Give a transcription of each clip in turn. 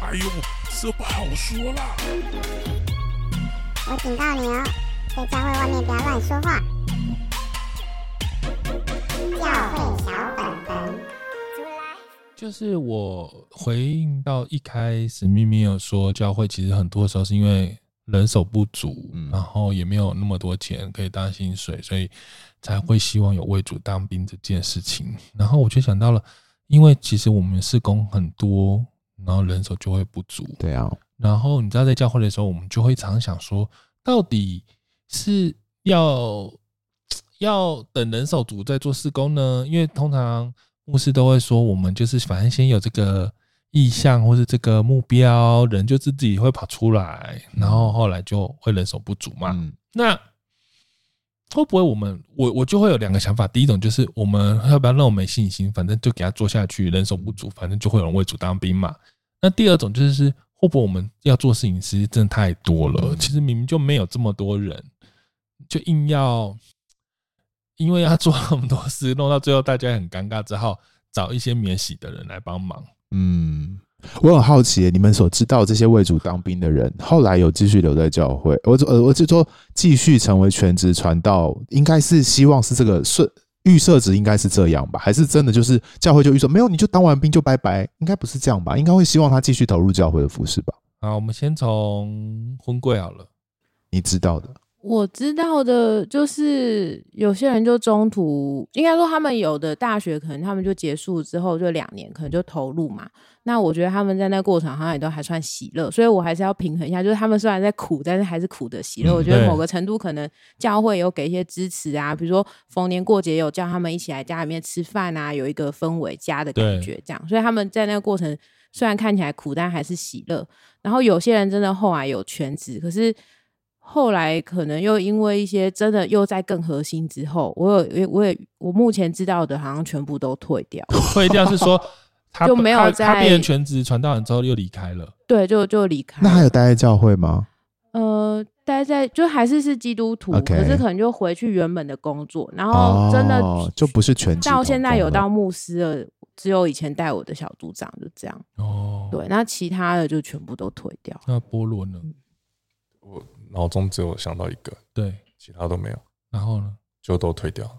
哎呦，这不好说啦！我警告你哦，在教会外面不要乱说话。教会小本本，就是我回应到一开始，咪咪有说教会其实很多时候是因为人手不足，嗯、然后也没有那么多钱可以当薪水，所以才会希望有为主当兵这件事情。然后我就想到了，因为其实我们事工很多，然后人手就会不足。对啊。然后你知道，在教会的时候，我们就会常想说，到底是要要等人手足再做施工呢？因为通常牧师都会说，我们就是反正先有这个。意向或是这个目标，人就自己会跑出来，然后后来就会人手不足嘛。嗯、那会不会我们我我就会有两个想法？第一种就是我们要不要那么没信心？反正就给他做下去，人手不足，反正就会有人为主当兵嘛。那第二种就是会不会我们要做事情其实真的太多了？其实明明就没有这么多人，就硬要因为要做那么多事，弄到最后大家很尴尬，只好找一些免洗的人来帮忙。嗯，我很好奇，你们所知道这些为主当兵的人，后来有继续留在教会？我呃，我就说继续成为全职传道，应该是希望是这个顺预设值，应该是这样吧？还是真的就是教会就预设没有，你就当完兵就拜拜？应该不是这样吧？应该会希望他继续投入教会的服饰吧？好，我们先从婚柜好了，你知道的。我知道的就是有些人就中途，应该说他们有的大学可能他们就结束之后就两年，可能就投入嘛。那我觉得他们在那过程好像也都还算喜乐，所以我还是要平衡一下，就是他们虽然在苦，但是还是苦的喜乐。我觉得某个程度可能教会有给一些支持啊，比如说逢年过节有叫他们一起来家里面吃饭啊，有一个氛围家的感觉这样。所以他们在那个过程虽然看起来苦，但还是喜乐。然后有些人真的后来有全职，可是。后来可能又因为一些真的又在更核心之后，我有我也我目前知道的，好像全部都退掉。退掉是说 他就没有在他变成全职传道人之后又离开了。对，就就离开。那还有待在教会吗？呃，待在就还是是基督徒，Okay. 可是可能就回去原本的工作，然后真的、哦、就不是全职。到现在有到牧师了，只有以前带我的小组长就这样。哦，对，那其他的就全部都退掉。那波罗呢？我。脑中只有想到一个，对，其他都没有。然后呢，就都退掉了。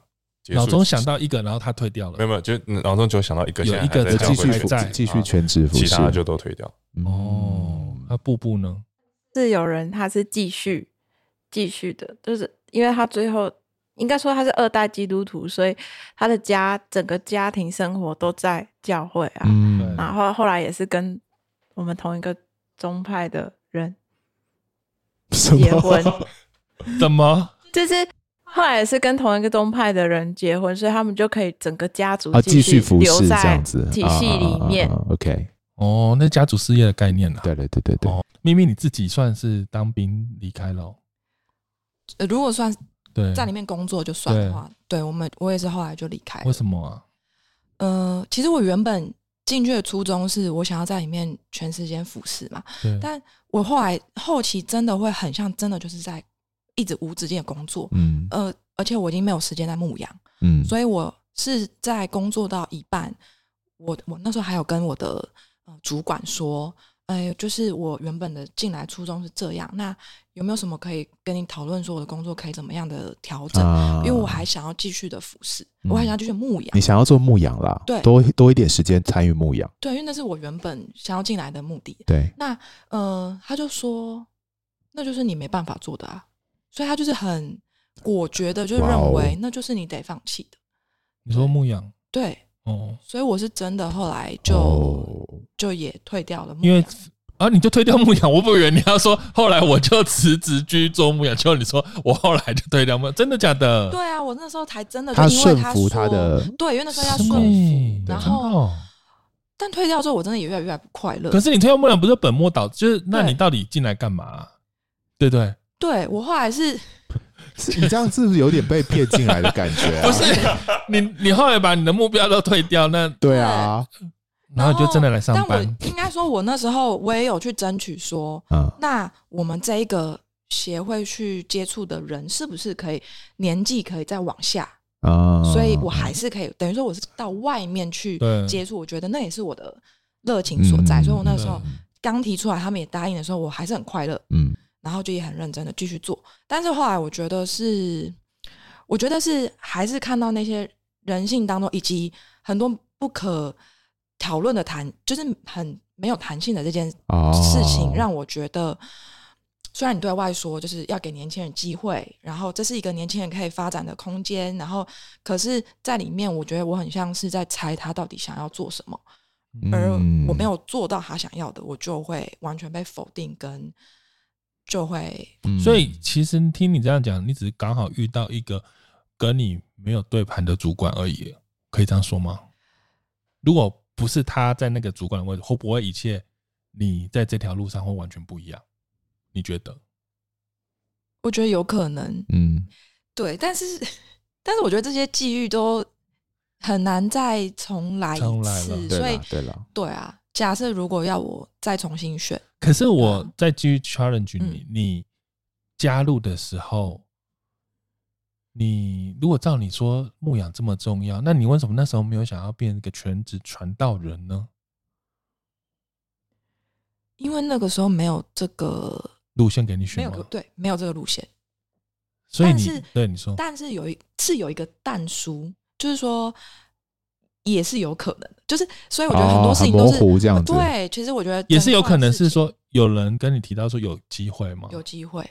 脑中想到一个，然后他退掉了。没有没有，就脑中就想到一个，有一个继续在继续全职服事，其他就都退掉。哦，那步步呢？是有人他是继续继续的，就是因为他最后应该说他是二代基督徒，所以他的家整个家庭生活都在教会啊。嗯，然后后来也是跟我们同一个宗派的人。结婚？怎么？就是后来是跟同一个宗派的人结婚，所以他们就可以整个家族继续留在体系里面。OK，哦，那家族事业的概念呢？对对对对对。咪咪你自己算是当兵离开了？呃，如果算对在里面工作就算的话，对我们我也是后来就离开。为什么啊？呃，其实我原本。进去的初衷是我想要在里面全时间服侍嘛，但我后来后期真的会很像真的就是在一直无止境的工作，嗯，呃，而且我已经没有时间在牧羊，嗯，所以我是在工作到一半，我我那时候还有跟我的呃主管说。哎，就是我原本的进来初衷是这样。那有没有什么可以跟你讨论，说我的工作可以怎么样的调整？啊、因为我还想要继续的服侍，嗯、我还想要继续牧羊。你想要做牧羊啦？对，多多一点时间参与牧羊。对，因为那是我原本想要进来的目的。对，那呃，他就说，那就是你没办法做的啊。所以他就是很果决的，就认为那就是你得放弃的。你说牧羊？对。哦，所以我是真的后来就、哦、就也退掉了因为啊，你就推掉牧羊，我不以为你要说后来我就辞职去做牧养，就你说我后来就推掉牧养，真的假的？对啊，我那时候才真的就因为他，他顺服他的，对，因为那时候要顺服，然后但退掉之后，我真的也越来越不快乐。可是你退掉牧羊不是本末倒置，就是那你到底进来干嘛？对，对对？对，我后来是。你这样是不是有点被骗进来的感觉啊？不是，你你后来把你的目标都退掉，那对啊，然后就真的来上班。但我应该说，我那时候我也有去争取说，嗯，那我们这一个协会去接触的人，是不是可以年纪可以再往下啊？所以我还是可以，等于说我是到外面去接触，我觉得那也是我的热情所在。所以我那时候刚提出来，他们也答应的时候，我还是很快乐，嗯，然后就也很认真的继续做。但是后来我觉得是，我觉得是还是看到那些人性当中，以及很多不可讨论的弹，就是很没有弹性的这件事情，让我觉得，虽然你对外说就是要给年轻人机会，然后这是一个年轻人可以发展的空间，然后可是在里面，我觉得我很像是在猜他到底想要做什么。而我没有做到他想要的，我就会完全被否定，跟就会。所以其实听你这样讲，你只是刚好遇到一个跟你没有对盘的主管而已，可以这样说吗？如果不是他在那个主管的位置，会不会一切你在这条路上会完全不一样？你觉得？我觉得有可能。嗯，对，但是 但是我觉得这些际遇都。很难再重来一次，所以对了，对啊。假设如果要我再重新选，可是我再继续 challenge 你，你加入的时候，你如果照你说牧养这么重要，那你为什么那时候没有想要变一个全职传道人呢？因为那个时候没有这个路线给你选，没有对，没有这个路线。所以你对你说，但是有一是有一个但书。就是说，也是有可能的，就是所以我觉得很多事情都是、哦、模糊这样子。对，其实我觉得也是有可能是说，有人跟你提到说有机会吗？有机会。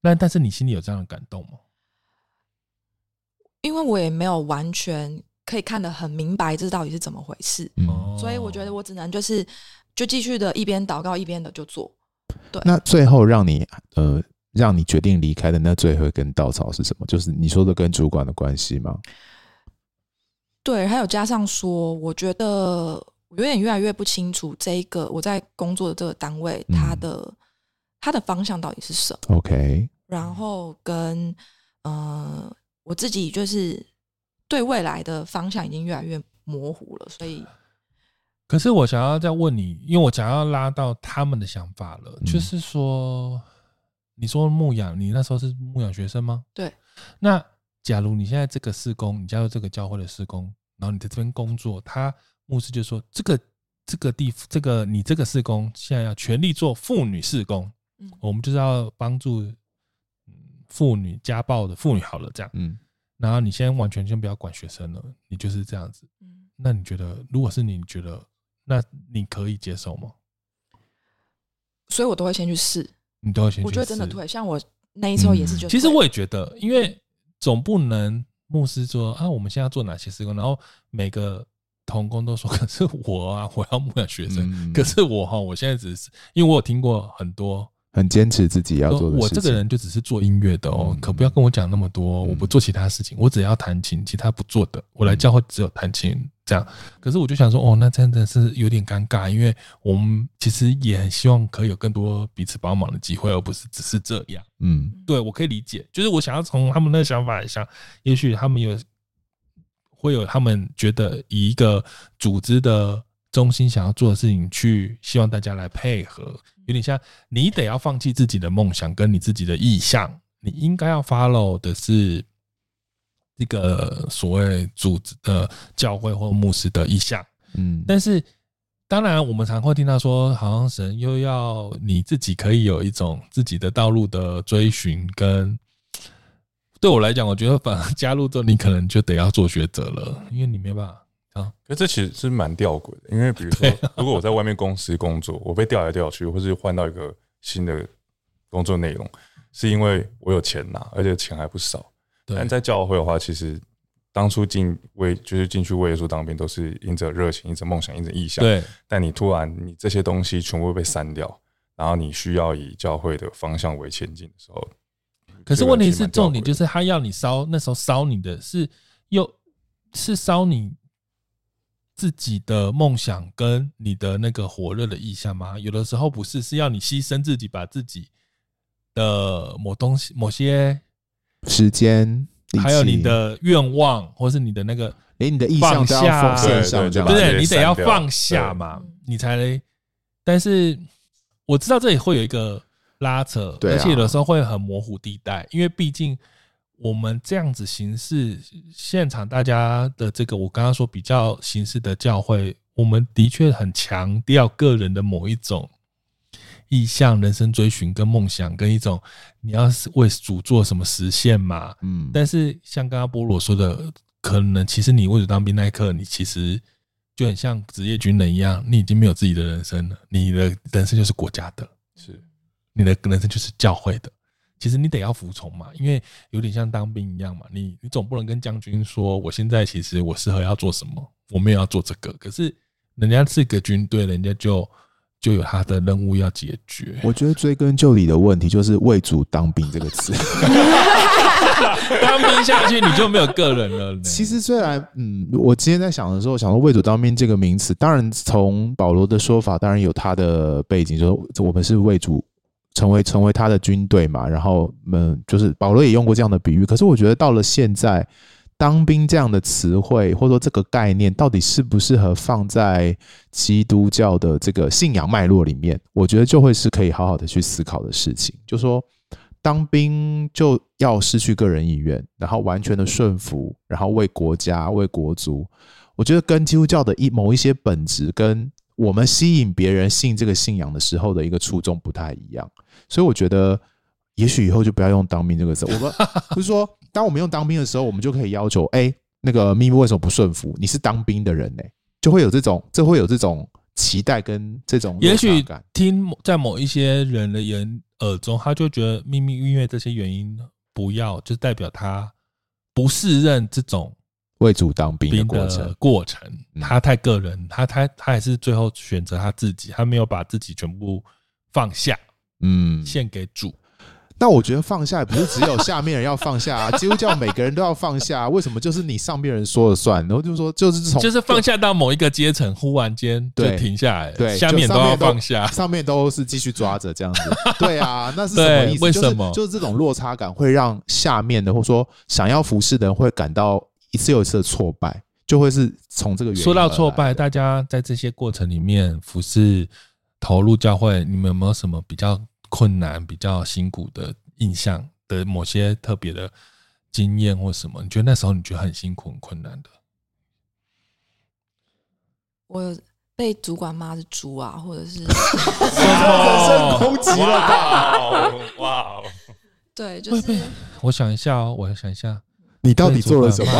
那但是你心里有这样的感动吗？因为我也没有完全可以看得很明白，这到底是怎么回事。嗯，所以我觉得我只能就是就继续的一边祷告一边的就做。对。那最后让你呃让你决定离开的那最后一根稻草是什么？就是你说的跟主管的关系吗？对，还有加上说，我觉得我有点越来越不清楚这一个我在工作的这个单位，它的它的方向到底是什么？OK，然后跟呃我自己就是对未来的方向已经越来越模糊了，所以，可是我想要再问你，因为我想要拉到他们的想法了，嗯、就是说，你说牧养，你那时候是牧养学生吗？对，那。假如你现在这个事工，你加入这个教会的事工，然后你在这边工作，他牧师就说：“这个这个地，这个你这个事工现在要全力做妇女事工，嗯，我们就是要帮助妇女家暴的妇女好了，这样，嗯，然后你先完全先不要管学生了，你就是这样子，嗯，那你觉得，如果是你，你觉得那你可以接受吗？所以我都会先去试，你都会先去试，我觉得真的对，像我那一周也是就、嗯，其实我也觉得，因为。总不能牧师说啊，我们现在做哪些施工，然后每个童工都说，可是我啊，我要牧养学生，嗯、可是我哈，我现在只是因为我有听过很多很坚持自己要做的事，我这个人就只是做音乐的哦，可不要跟我讲那么多，我不做其他事情，我只要弹琴，其他不做的，我来教会只有弹琴。这样，可是我就想说，哦，那真的是有点尴尬，因为我们其实也很希望可以有更多彼此帮忙的机会，而不是只是这样。嗯，对，我可以理解，就是我想要从他们那个想法来想，也许他们有会有他们觉得以一个组织的中心想要做的事情去，希望大家来配合，有点像你得要放弃自己的梦想跟你自己的意向，你应该要 follow 的是。这个所谓组织的教会或牧师的意向，嗯，但是当然，我们常会听到说，好像神又要你自己可以有一种自己的道路的追寻。跟对我来讲，我觉得反而加入之后，你可能就得要做抉择了，因为你没办法啊。可这其实是蛮吊诡的，因为比如说，如果我在外面公司工作，我被调来调去，或是换到一个新的工作内容，是因为我有钱拿，而且钱还不少。但在教会的话，其实当初进为就是进去为耶稣当兵，都是因着热情、因着梦想、因着意向。对。但你突然你这些东西全部被删掉，然后你需要以教会的方向为前进的时候，可是问题是重点就是他要你烧，那时候烧你的是又是烧你自己的梦想跟你的那个火热的意向吗？有的时候不是，是要你牺牲自己，把自己的某东西、某些。时间，还有你的愿望，或是你的那个，连你的意向都要奉献上，对对，你得要放下嘛，你才。但是我知道这里会有一个拉扯，而且有的时候会很模糊地带，因为毕竟我们这样子形式，现场大家的这个，我刚刚说比较形式的教会，我们的确很强调个人的某一种意向、人生追寻跟梦想，跟一种你要为主做什么实现嘛。嗯，但是像刚刚波罗说的，可能其实你为主当兵那一刻，你其实就很像职业军人一样，你已经没有自己的人生了，你的人生就是国家的，是你的人生就是教会的。其实你得要服从嘛，因为有点像当兵一样嘛，你你总不能跟将军说，我现在其实我适合要做什么，我没有要做这个，可是人家是个军队，人家就就有他的任务要解决。我觉得追根究底的问题就是“为主当兵”这个词，当兵下去你就没有个人了。其实虽然，嗯，我今天在想的时候，想说“为主当兵”这个名词，当然从保罗的说法，当然有他的背景，就是我们是为主。成为成为他的军队嘛，然后嗯，就是保罗也用过这样的比喻。可是我觉得到了现在，当兵这样的词汇或者说这个概念，到底适不适合放在基督教的这个信仰脉络里面？我觉得就会是可以好好的去思考的事情。就说当兵就要失去个人意愿，然后完全的顺服，然后为国家为国族。我觉得跟基督教的一某一些本质跟。我们吸引别人信这个信仰的时候的一个初衷不太一样，所以我觉得，也许以后就不要用“当兵”这个词。我们不 是说，当我们用“当兵”的时候，我们就可以要求：哎，那个秘密为什么不顺服？你是当兵的人呢？就会有这种，这会有这种期待跟这种。也许听在某一些人的眼耳中，他就觉得秘密因为这些原因不要，就代表他不适任这种。为主当兵的过程，过程，他太个人，他他他还是最后选择他自己，他没有把自己全部放下，嗯，献给主。那我觉得放下也不是只有下面人要放下啊，基督教每个人都要放下，为什么就是你上面人说了算？然后就说就是从就是放下到某一个阶层，忽然间就停下来，对，下面都要放下，上面都是继续抓着这样子。对啊，那是什么意思？为什么？就是这种落差感会让下面的或者说想要服侍的人会感到。一次又一次的挫败，就会是从这个原因。说到挫败，大家在这些过程里面服侍、投入教会，你们有没有什么比较困难、比较辛苦的印象的某些特别的经验或什么？你觉得那时候你觉得很辛苦、很困难的？我被主管骂是猪啊，或者是人身攻击了！哇，对，就是我想一下哦，我要想一下。你到底做了什么？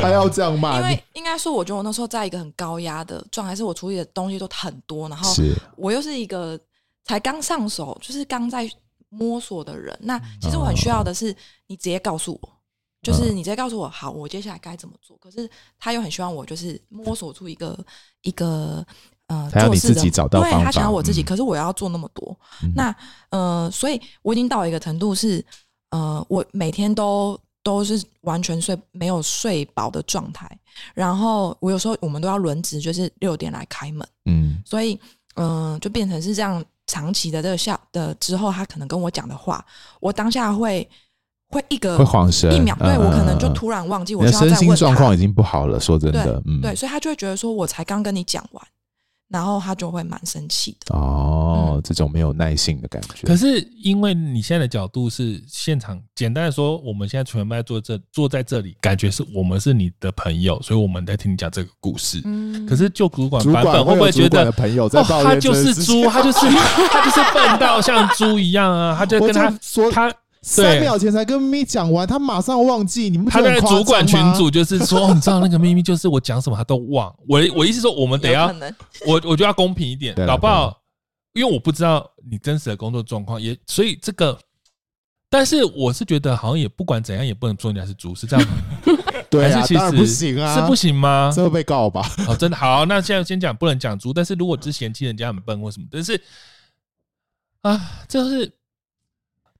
他要这样骂？因为应该说，我觉得我那时候在一个很高压的状态，是我处理的东西都很多，然后我又是一个才刚上手，就是刚在摸索的人。那其实我很需要的是你直接告诉我，就是你直接告诉我，好，我接下来该怎么做。可是他又很希望我就是摸索出一个一个呃，他要你自己找到方法，对，他想要我自己，可是我要做那么多。那呃，所以我已经到一个程度是呃，我每天都。都是完全睡没有睡饱的状态，然后我有时候我们都要轮值，就是六点来开门，嗯，所以嗯、呃，就变成是这样长期的这个下的之后，他可能跟我讲的话，我当下会会一个会晃神一秒，对我可能就突然忘记，我就要再问他，身心状况已经不好了，说真的，对，嗯、对，所以他就会觉得说我才刚跟你讲完。然后他就会蛮生气的哦，嗯、这种没有耐性的感觉。可是因为你现在的角度是现场，简单的说，我们现在全部在坐这坐在这里，感觉是我们是你的朋友，所以我们在听你讲这个故事。嗯，可是就主管版本会不会觉得朋友在、哦、他就是猪，他就是 他就是笨到像猪一样啊？他就跟他说他。三秒前才跟咪咪讲完，他马上忘记。你们他的主管群主就是说，你知道那个咪咪就是我讲什么他都忘。我我意思说，我们得要我我就要公平一点，搞不好，因为我不知道你真实的工作状况，也所以这个，但是我是觉得好像也不管怎样，也不能说人家是猪，是这样吗？对啊，当然不行啊，是不行吗？这会被告吧？哦，真的好，那现在先讲不能讲猪，但是如果只嫌弃人家很笨或什么，但是啊，就是。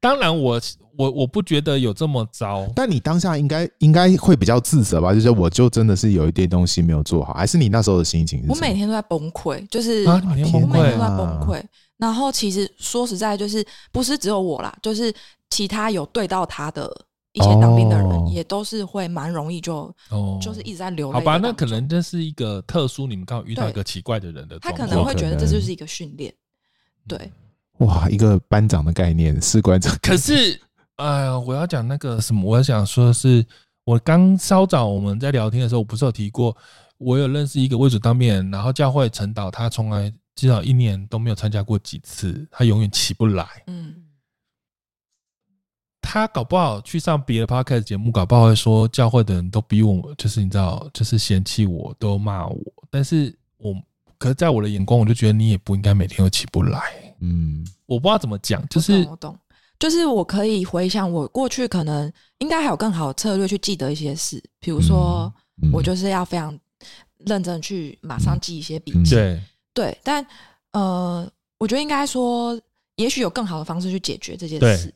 当然我，我我我不觉得有这么糟。但你当下应该应该会比较自责吧？就是我就真的是有一点东西没有做好，还是你那时候的心情是？我每天都在崩溃，就是啊，每天崩溃，我每天都在崩溃。然后其实说实在，就是不是只有我啦，就是其他有对到他的一些当兵的人，也都是会蛮容易就哦，就是一直在流泪。好吧，那可能这是一个特殊，你们刚好遇到一个奇怪的人的，他可能会觉得这就是一个训练，对。哇，一个班长的概念，士官长。可是，哎呀，我要讲那个什么，我要想说的是，我刚稍早我们在聊天的时候，我不是有提过，我有认识一个为主当面人，然后教会陈导，他从来至少一年都没有参加过几次，他永远起不来。嗯，他搞不好去上别的 podcast 节目，搞不好会说教会的人都逼我，就是你知道，就是嫌弃我，都骂我。但是我，可是在我的眼光，我就觉得你也不应该每天都起不来。嗯，我不知道怎么讲，就是我懂，我懂，就是我可以回想我过去可能应该还有更好的策略去记得一些事，比如说我就是要非常。认真去马上记一些笔记，对。对，但呃，我觉得应该说，也许有更好的方式去解决这件事，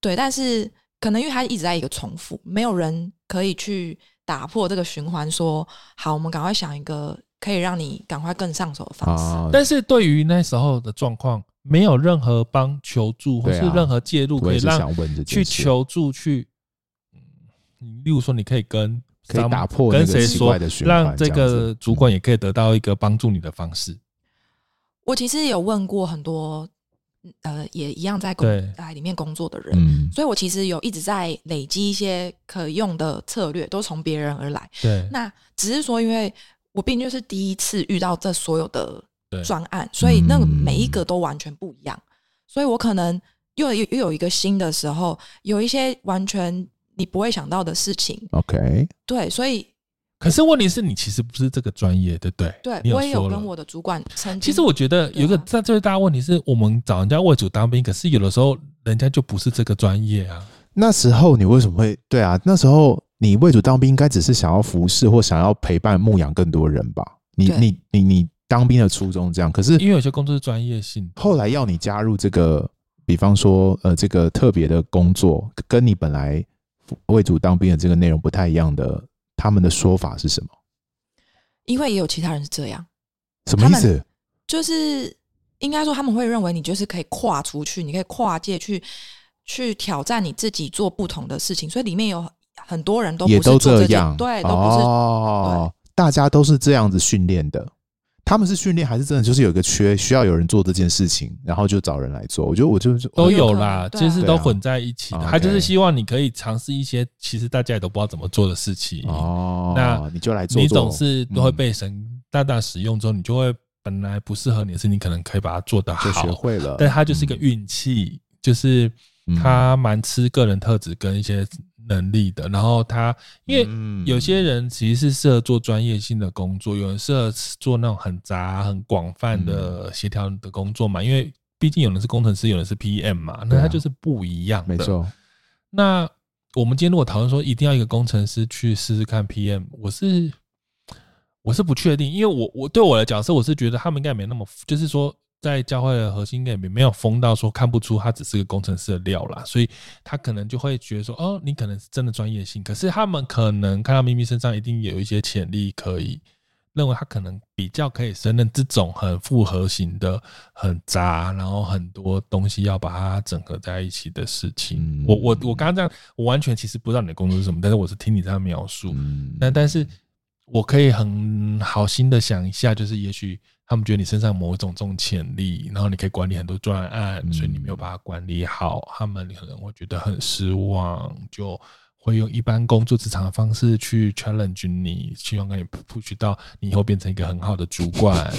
对，对，但是可能因为它一直在一个重复，没有人可以去打破这个循环，说好，我们赶快想一个可以让你赶快更上手的方式。啊、但是对于那时候的状况，没有任何帮求助或是任何介入可以让去求助去，嗯，例如说你可以跟。可以打破跟谁说，让这个主管也可以得到一个帮助你的方式。我其实有问过很多，呃，也一样在公在里面工作的人，所以我其实有一直在累积一些可用的策略，都从别人而来。对，那只是说，因为我毕竟就是第一次遇到这所有的专案，所以那个每一个都完全不一样，所以我可能又又又有一个新的时候，有一些完全。你不会想到的事情，OK，对，所以，可是问题是你其实不是这个专业，对不对？对，我也有跟我的主管曾经。其实我觉得有一个在最大的问题是我们找人家为主当兵，可是有的时候人家就不是这个专业啊。那时候你为什么会对啊？那时候你为主当兵，应该只是想要服侍或想要陪伴牧养更多人吧？你你你你当兵的初衷这样，可是因为有些工作是专业性，后来要你加入这个，比方说呃这个特别的工作，跟你本来。为主当兵的这个内容不太一样的，他们的说法是什么？因为也有其他人是这样，什么意思？就是应该说他们会认为你就是可以跨出去，你可以跨界去去挑战你自己，做不同的事情。所以里面有很多人都不是也都这样，对，都不是哦，大家都是这样子训练的。他们是训练还是真的就是有一个缺，需要有人做这件事情，然后就找人来做？我觉得我就是都有啦，其实都混在一起的。他就是希望你可以尝试一些其实大家也都不知道怎么做的事情。哦，那你就来做，你总是都会被神大大使用之后，你就会本来不适合你的事，你可能可以把它做得好，就学会了。但他就是一个运气，就是他蛮吃个人特质跟一些。能力的，然后他因为有些人其实是适合做专业性的工作，有人适合做那种很杂、很广泛的协调的工作嘛。因为毕竟有人是工程师，有人是 PM 嘛，那他就是不一样的。没错。那我们今天如果讨论说一定要一个工程师去试试看 PM，我是我是不确定，因为我我对我的角色，我是觉得他们应该没那么，就是说。在教会的核心里面没有封到说看不出他只是个工程师的料啦，所以他可能就会觉得说，哦，你可能是真的专业性，可是他们可能看到咪咪身上一定有一些潜力，可以认为他可能比较可以胜任这种很复合型的、很杂，然后很多东西要把它整合在一起的事情。我我我刚刚这样，我完全其实不知道你的工作是什么，但是我是听你这样描述，那但是我可以很好心的想一下，就是也许。他们觉得你身上某一种这种潜力，然后你可以管理很多专案，所以你没有把它管理好，他们可能会觉得很失望，就会用一般工作职场的方式去 challenge 你，希望可以 push 到你以后变成一个很好的主管。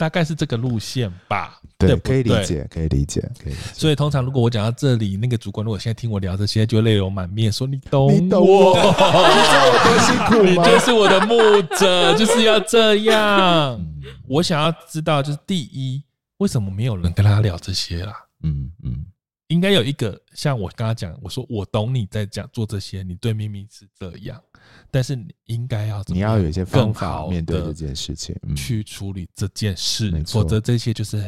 大概是这个路线吧，对，可以理解，可以理解，可以。所以通常如果我讲到这里，那个主管如果现在听我聊这些，就泪流满面，说你懂我，你懂我，你知道我多辛苦吗？你就是我的牧者，就是要这样。我想要知道，就是第一，为什么没有人跟他聊这些啦？嗯嗯。应该有一个像我刚刚讲，我说我懂你在讲做这些，你对咪咪是这样，但是你应该要怎么，你要有一些方法面对这件事情，去处理这件事，否则这些就是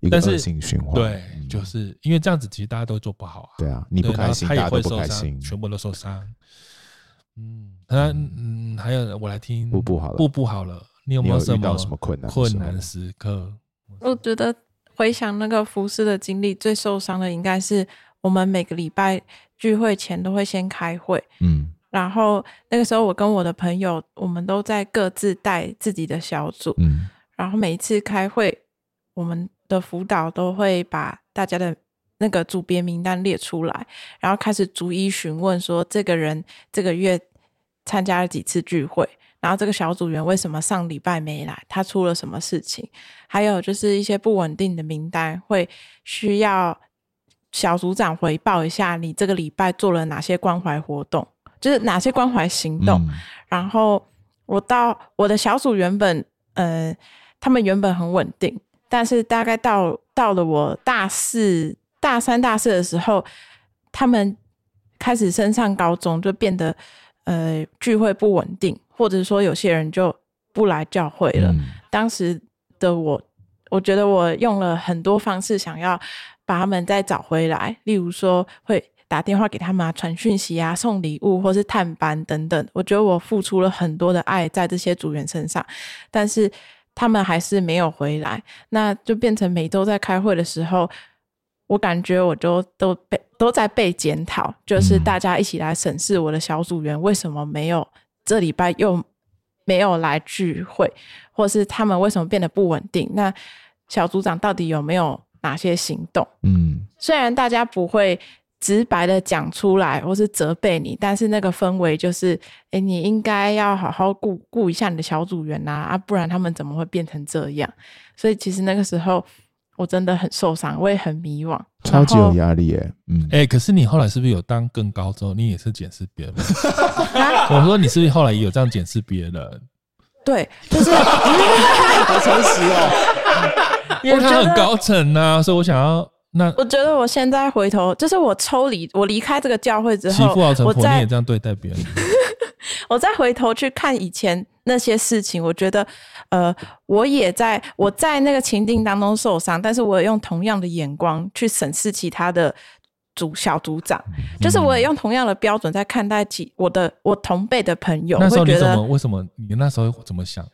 一个恶性循环。对，就是因为这样子，其实大家都做不好啊。对啊，你不开心，大家都不开心，全部都受伤。嗯，那嗯，还有我来听，步步好了，步步好了，你有没有遇到什么困难困难时刻？我觉得。回想那个服侍的经历，最受伤的应该是我们每个礼拜聚会前都会先开会，嗯，然后那个时候我跟我的朋友，我们都在各自带自己的小组，嗯，然后每一次开会，我们的辅导都会把大家的那个组别名单列出来，然后开始逐一询问说，这个人这个月参加了几次聚会，然后这个小组员为什么上礼拜没来？他出了什么事情？还有就是一些不稳定的名单，会需要小组长回报一下你这个礼拜做了哪些关怀活动，就是哪些关怀行动。嗯、然后我到我的小组原本，呃，他们原本很稳定，但是大概到到了我大四、大三、大四的时候，他们开始升上高中，就变得呃聚会不稳定。或者说有些人就不来教会了。嗯、当时的我，我觉得我用了很多方式想要把他们再找回来，例如说会打电话给他们啊，传讯息啊，送礼物或是探班等等。我觉得我付出了很多的爱在这些组员身上，但是他们还是没有回来，那就变成每周在开会的时候，我感觉我就都被都在被检讨，就是大家一起来审视我的小组员为什么没有。这礼拜又没有来聚会，或是他们为什么变得不稳定？那小组长到底有没有哪些行动？嗯，虽然大家不会直白的讲出来，或是责备你，但是那个氛围就是，哎，你应该要好好顾顾一下你的小组员呐，啊，不然他们怎么会变成这样？所以其实那个时候。我真的很受伤，我也很迷惘，超级有压力耶。嗯，哎、欸，可是你后来是不是有当更高之后，你也是检视别人？我说你是不是后来也有这样检视别人？对，就是好诚实哦，因为他很高层呐、啊，所以我想要那。我觉得我现在回头，就是我抽离，我离开这个教会之后，媳妇熬成婆，你也这样对待别人。我再回头去看以前那些事情，我觉得，呃，我也在我在那个情境当中受伤，但是我也用同样的眼光去审视其他的组小组长，就是我也用同样的标准在看待其我的我同辈的朋友。那时候你怎么？为什么你那时候怎么想？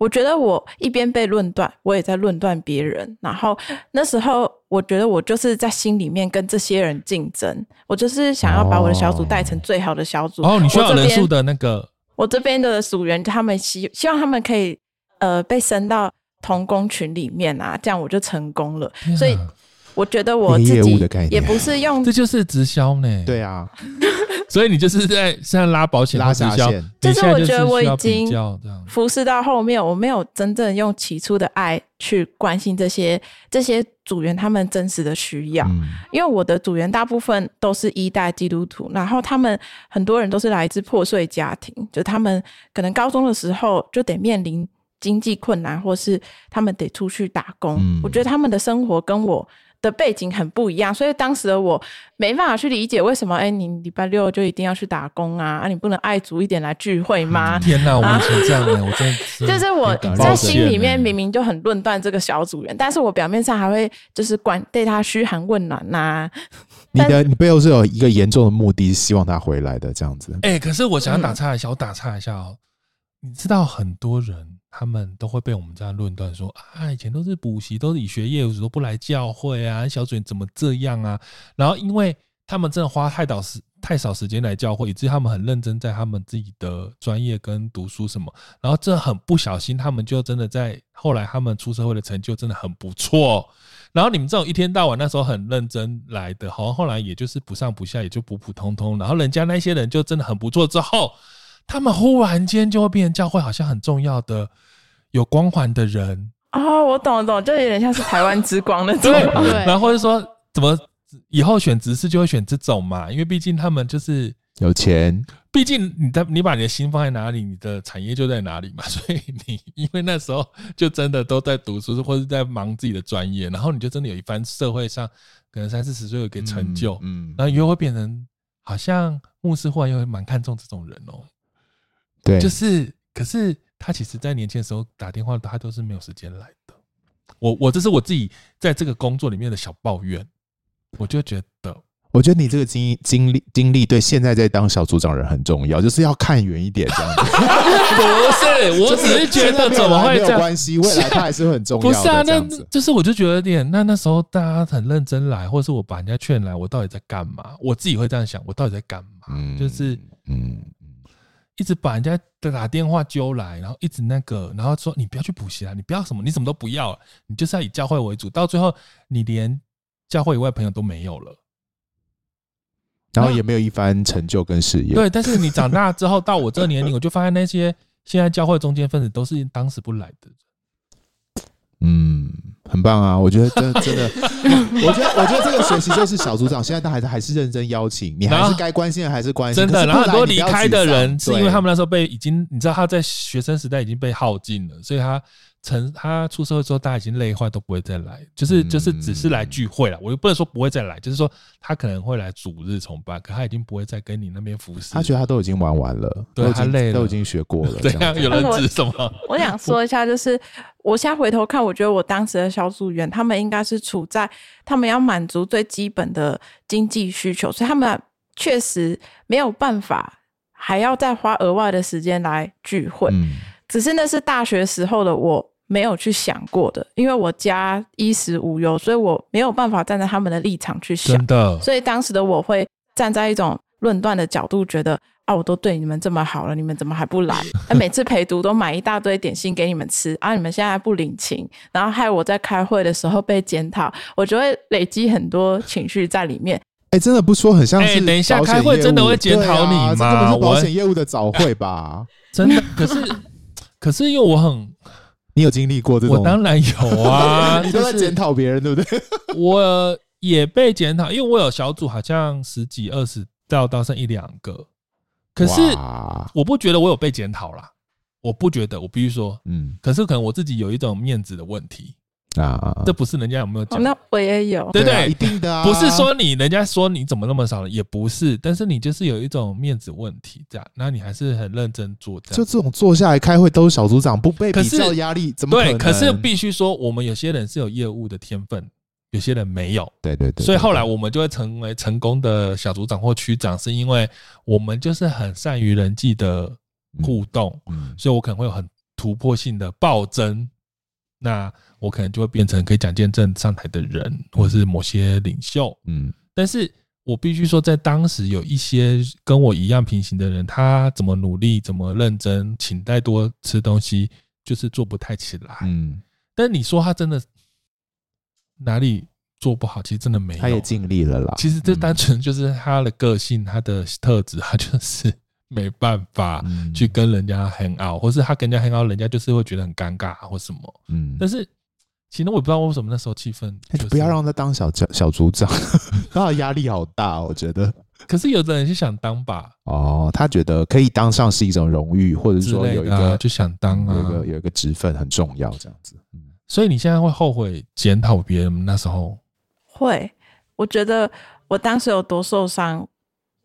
我觉得我一边被论断，我也在论断别人。然后那时候，我觉得我就是在心里面跟这些人竞争。我就是想要把我的小组带成最好的小组。哦，你需要人数的那个。我这边的组员，他们希希望他们可以呃被升到同工群里面啊，这样我就成功了。啊、所以我觉得我自己也不是用，这就是直销呢。对啊。所以你就是在现在拉保险拉直销，就是我觉得我已经服侍到后面，我没有真正用起初的爱去关心这些这些组员他们真实的需要，嗯、因为我的组员大部分都是一代基督徒，然后他们很多人都是来自破碎家庭，就他们可能高中的时候就得面临经济困难，或是他们得出去打工。嗯、我觉得他们的生活跟我。的背景很不一样，所以当时的我没办法去理解为什么，哎、欸，你礼拜六就一定要去打工啊？啊，你不能爱足一点来聚会吗？嗯、天哪，我们是这样的，我真的就是我在心里面明明就很论断这个小组员，但是我表面上还会就是管对他嘘寒问暖呐、啊。你的你背后是有一个严重的目的，希望他回来的这样子。哎、欸，可是我想要打岔一下，嗯、我打岔一下哦，你知道很多人。他们都会被我们这样论断说啊，以前都是补习，都是以学业为主，都不来教会啊，小嘴怎么这样啊？然后因为他们真的花太少时太少时间来教会，以至于他们很认真在他们自己的专业跟读书什么，然后这很不小心，他们就真的在后来他们出社会的成就真的很不错。然后你们这种一天到晚那时候很认真来的，好像后来也就是不上不下，也就普普通通。然后人家那些人就真的很不错之后。他们忽然间就会变成教会好像很重要的、有光环的人哦，我懂了懂了，就有点像是台湾之光那种。对，然后或者说怎么以后选执事就会选这种嘛，因为毕竟他们就是有钱。毕竟你的你把你的心放在哪里，你的产业就在哪里嘛。所以你因为那时候就真的都在读书或者在忙自己的专业，然后你就真的有一番社会上可能三四十岁有个成就，嗯，嗯然后又会变成好像牧师忽然又会蛮看重这种人哦。对，就是，可是他其实，在年轻的时候打电话，他都是没有时间来的。我，我这是我自己在这个工作里面的小抱怨。我就觉得，我觉得你这个经经历经历，对现在在当小组长人很重要，就是要看远一点这样子。不是，我只是觉得怎么会这样？没有关系，未来他还是很重要。不是啊，那就是我就觉得有点，那那时候大家很认真来，或者是我把人家劝来，我到底在干嘛？我自己会这样想，我到底在干嘛？嗯，就是嗯。一直把人家的打电话揪来，然后一直那个，然后说你不要去补习啊，你不要什么，你什么都不要，你就是要以教会为主。到最后，你连教会以外朋友都没有了，然后也没有一番成就跟事业。对，但是你长大之后，到我这个年龄，我就发现那些现在教会中间分子都是当时不来的。嗯，很棒啊！我觉得真的真的，我觉得我觉得这个学习就是小组长现在他还是还是认真邀请你，还是该关心的还是关心。真的，然后很多离开的人是因为他们那时候被已经，你知道他在学生时代已经被耗尽了，所以他。成他出社会之后，大家已经累坏，都不会再来，就是就是只是来聚会了。我又不能说不会再来，就是说他可能会来主日崇拜，可他已经不会再跟你那边服侍。他觉得他都已经玩完了，对他累了，都已经学过了。对啊，有人指什么？我想说一下，就是我现在回头看，我觉得我当时的小组员，他们应该是处在他们要满足最基本的经济需求，所以他们确实没有办法还要再花额外的时间来聚会。嗯，只是那是大学时候的我。没有去想过的，因为我家衣食无忧，所以我没有办法站在他们的立场去想。真的，所以当时的我会站在一种论断的角度，觉得啊，我都对你们这么好了，你们怎么还不来？啊，每次陪读都买一大堆点心给你们吃，啊，你们现在不领情，然后害我在开会的时候被检讨，我就会累积很多情绪在里面。哎，真的不说很像是、欸。等一下开会真的会检讨你吗？这根本是保险业务的早会吧？真的，可是可是因为我很。你有经历过这种？我当然有啊！你都在检讨别人，对不对？我也被检讨，因为我有小组，好像十几、二十，到到剩一两个。可是我不觉得我有被检讨啦，我不觉得。我必须说，嗯，可是可能我自己有一种面子的问题。啊，这不是人家有没有讲？那我也有，对对，一定的啊。不是说你人家说你怎么那么少了，也不是，但是你就是有一种面子问题，这样，那你还是很认真做。就这种坐下来开会都是小组长，不被比较压力，怎么可能？对，可是必须说，我们有些人是有业务的天分，有些人没有。对对对。所以后来我们就会成为成功的小组长或区长，是因为我们就是很善于人际的互动，嗯，所以我可能会有很突破性的暴增。那我可能就会变成可以讲见证上台的人，或者是某些领袖。嗯，但是我必须说，在当时有一些跟我一样平行的人，他怎么努力，怎么认真，请再多吃东西，就是做不太起来。嗯，但你说他真的哪里做不好，其实真的没有，他也尽力了啦。其实这单纯就是他的个性，他的特质，他就是。没办法去跟人家 hang out，或是他跟人家 hang out，人家就是会觉得很尴尬或什么。嗯，但是其实我也不知道为什么那时候气氛，不要让他当小小小组长，他的压力好大，我觉得。可是有的人是想当吧。哦，他觉得可以当上是一种荣誉，或者是说有一个就想当啊，有一个有一个职分很重要这样子。嗯，所以你现在会后悔检讨别人那时候？会，我觉得我当时有多受伤。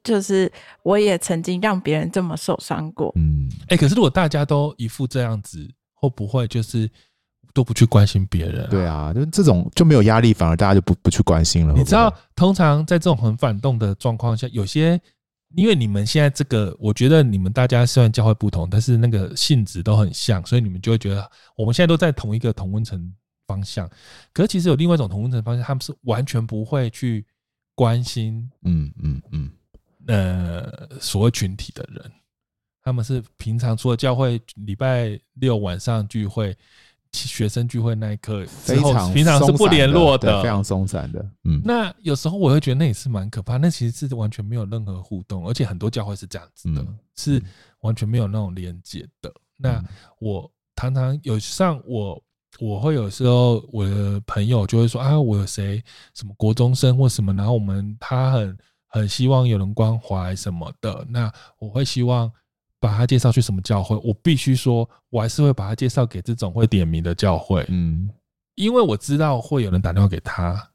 就是我也曾经让别人这么受伤过，嗯，哎、欸，可是如果大家都一副这样子，会不会就是都不去关心别人、啊？对啊，就这种就没有压力，反而大家就不不去关心了。你知道，通常在这种很反动的状况下，有些因为你们现在这个，我觉得你们大家虽然教会不同，但是那个性质都很像，所以你们就会觉得我们现在都在同一个同温层方向。可是其实有另外一种同温层方向，他们是完全不会去关心，嗯嗯嗯。嗯呃，所谓群体的人，他们是平常除了教会礼拜六晚上聚会、学生聚会那一刻之后，平常是不联络的，非常松散的。嗯，那有时候我会觉得那也是蛮可怕。那其实是完全没有任何互动，而且很多教会是这样子的，是完全没有那种连接的。那我常常有像我，我会有时候我的朋友就会说啊，我有谁什么国中生或什么，然后我们他很。很希望有人关怀什么的，那我会希望把他介绍去什么教会。我必须说，我还是会把他介绍给这种会点名的教会，嗯，因为我知道会有人打电话给他。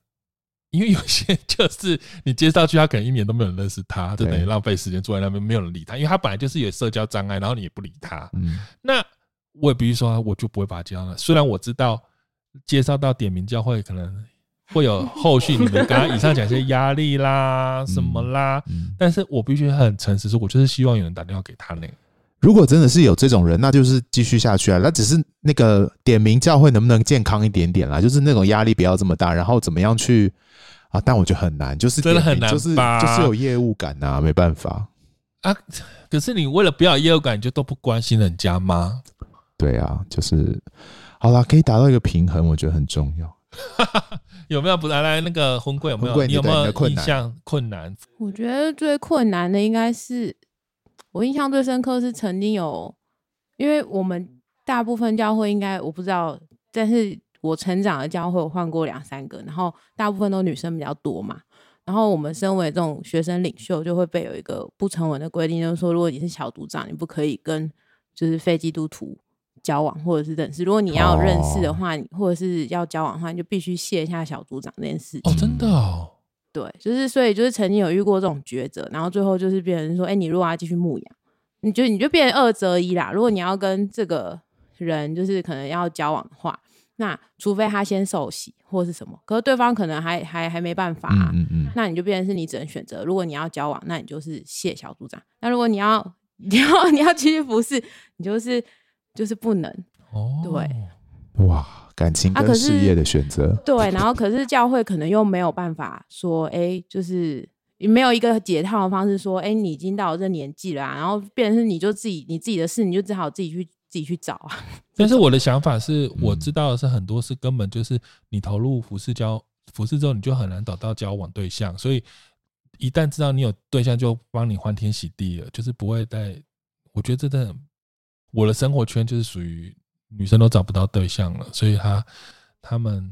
因为有些 就是你介绍去，他可能一年都没有人认识他，就等于浪费时间坐在那边，没有人理他。因为他本来就是有社交障碍，然后你也不理他，嗯，那我也必须说，我就不会把他介绍了。虽然我知道介绍到点名教会可能。会有后续，你们刚刚以上讲一些压力啦，什么啦，但是我必须很诚实说，我就是希望有人打电话给他那个。如果真的是有这种人，那就是继续下去啊。那只是那个点名教会能不能健康一点点啦，就是那种压力不要这么大，然后怎么样去啊？但我觉得很难，就是真的很难，就是就是有业务感呐，没办法啊。可是你为了不要业务感，你就都不关心人家吗？对啊，就是好啦，可以达到一个平衡，我觉得很重要。有没有不来来那个婚柜有没有？你有没有印象困难？我觉得最困难的应该是我印象最深刻是曾经有因为我们大部分教会应该我不知道，但是我成长的教会我换过两三个，然后大部分都女生比较多嘛。然后我们身为这种学生领袖，就会被有一个不成文的规定，就是说，如果你是小组长，你不可以跟就是非基督徒交往，或者是认识。如果你要认识的话，或者是要交往的话，你就必须卸下小组长这件事情。哦，真的哦。对，就是所以就是曾经有遇过这种抉择，然后最后就是变成说，哎，你如果要继续牧养，你就你就变成二择一啦。如果你要跟这个人就是可能要交往的话，那除非他先受洗或是什么，可是对方可能还还还没办法啊，嗯嗯嗯，那你就变成是你只能选择，如果你要交往，那你就是谢小组长；那如果你要 你要你要继续服侍，你就是就是不能。哦，对，哇。感情跟事业的选择、啊，对，然后可是教会可能又没有办法说，哎、欸，就是没有一个解套的方式，说，哎、欸，你已经到了这年纪了、啊，然后变成是你就自己你自己的事，你就只好自己去自己去找啊。但是我的想法是，我知道的是很多是根本就是你投入服饰交服饰之后，你就很难找到交往对象，所以一旦知道你有对象，就帮你欢天喜地了，就是不会再。我觉得真的，我的生活圈就是属于。女生都找不到对象了，所以他他们，